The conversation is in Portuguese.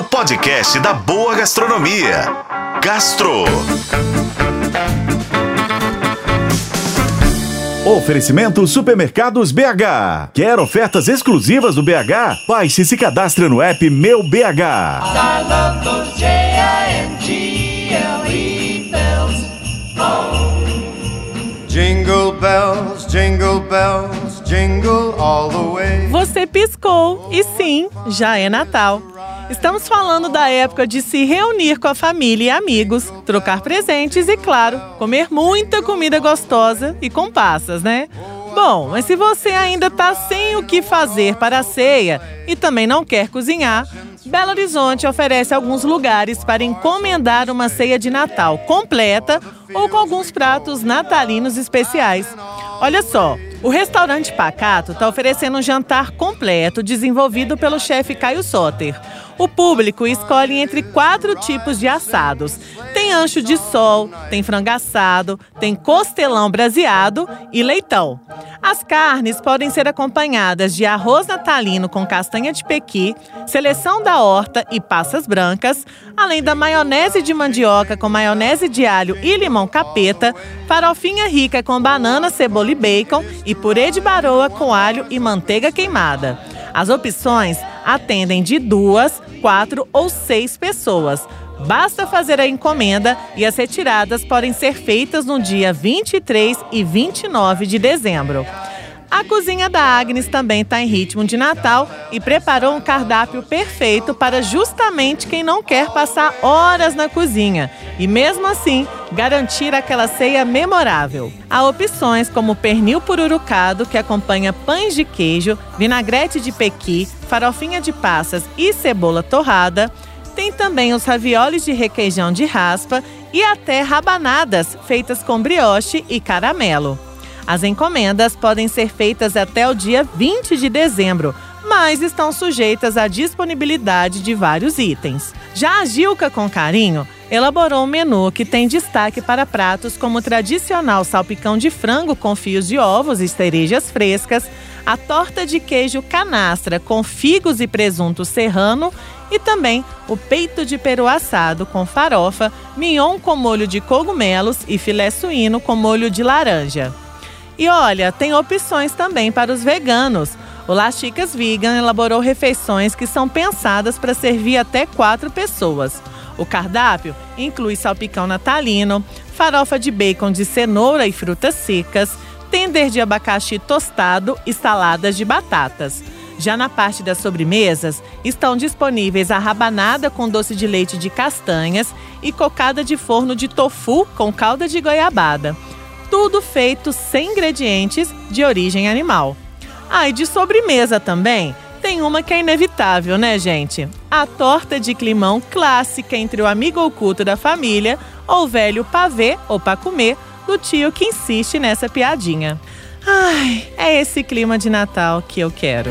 o podcast da boa gastronomia. Gastro. Oferecimento Supermercados BH. Quer ofertas exclusivas do BH? Baixe e se cadastre no app Meu BH. I love those J-I-N-G-L-E bells. Jingle bells, jingle bells, jingle all the way. Você piscou e sim, já é Natal. Estamos falando da época de se reunir com a família e amigos, trocar presentes e, claro, comer muita comida gostosa e com passas, né? Bom, mas se você ainda está sem o que fazer para a ceia e também não quer cozinhar, Belo Horizonte oferece alguns lugares para encomendar uma ceia de Natal completa ou com alguns pratos natalinos especiais. Olha só, o restaurante Pacato está oferecendo um jantar completo desenvolvido pelo chefe Caio Soter. O público escolhe entre quatro tipos de assados. Tem ancho de sol, tem frango assado, tem costelão braseado e leitão. As carnes podem ser acompanhadas de arroz natalino com castanha de pequi, seleção da horta e passas brancas, além da maionese de mandioca com maionese de alho e limão capeta, farofinha rica com banana, cebola e bacon e purê de baroa com alho e manteiga queimada. As opções atendem de duas, quatro ou seis pessoas. Basta fazer a encomenda e as retiradas podem ser feitas no dia 23 e 29 de dezembro. A cozinha da Agnes também está em ritmo de Natal e preparou um cardápio perfeito para justamente quem não quer passar horas na cozinha e, mesmo assim, garantir aquela ceia memorável. Há opções como pernil pururucado, que acompanha pães de queijo, vinagrete de pequi, farofinha de passas e cebola torrada. Tem também os ravioles de requeijão de raspa e até rabanadas feitas com brioche e caramelo. As encomendas podem ser feitas até o dia 20 de dezembro, mas estão sujeitas à disponibilidade de vários itens. Já a Gilca com Carinho elaborou um menu que tem destaque para pratos como o tradicional salpicão de frango com fios de ovos e cerejas frescas, a torta de queijo canastra com figos e presunto serrano e também o peito de peru assado com farofa, mignon com molho de cogumelos e filé suíno com molho de laranja. E olha, tem opções também para os veganos. O Las Chicas Vegan elaborou refeições que são pensadas para servir até quatro pessoas. O cardápio inclui salpicão natalino, farofa de bacon de cenoura e frutas secas, tender de abacaxi tostado e saladas de batatas. Já na parte das sobremesas, estão disponíveis a rabanada com doce de leite de castanhas e cocada de forno de tofu com calda de goiabada tudo feito sem ingredientes de origem animal. Ah, e de sobremesa também. Tem uma que é inevitável, né, gente? A torta de climão clássica entre o amigo oculto da família ou o velho pavê ou para comer do tio que insiste nessa piadinha. Ai, é esse clima de Natal que eu quero.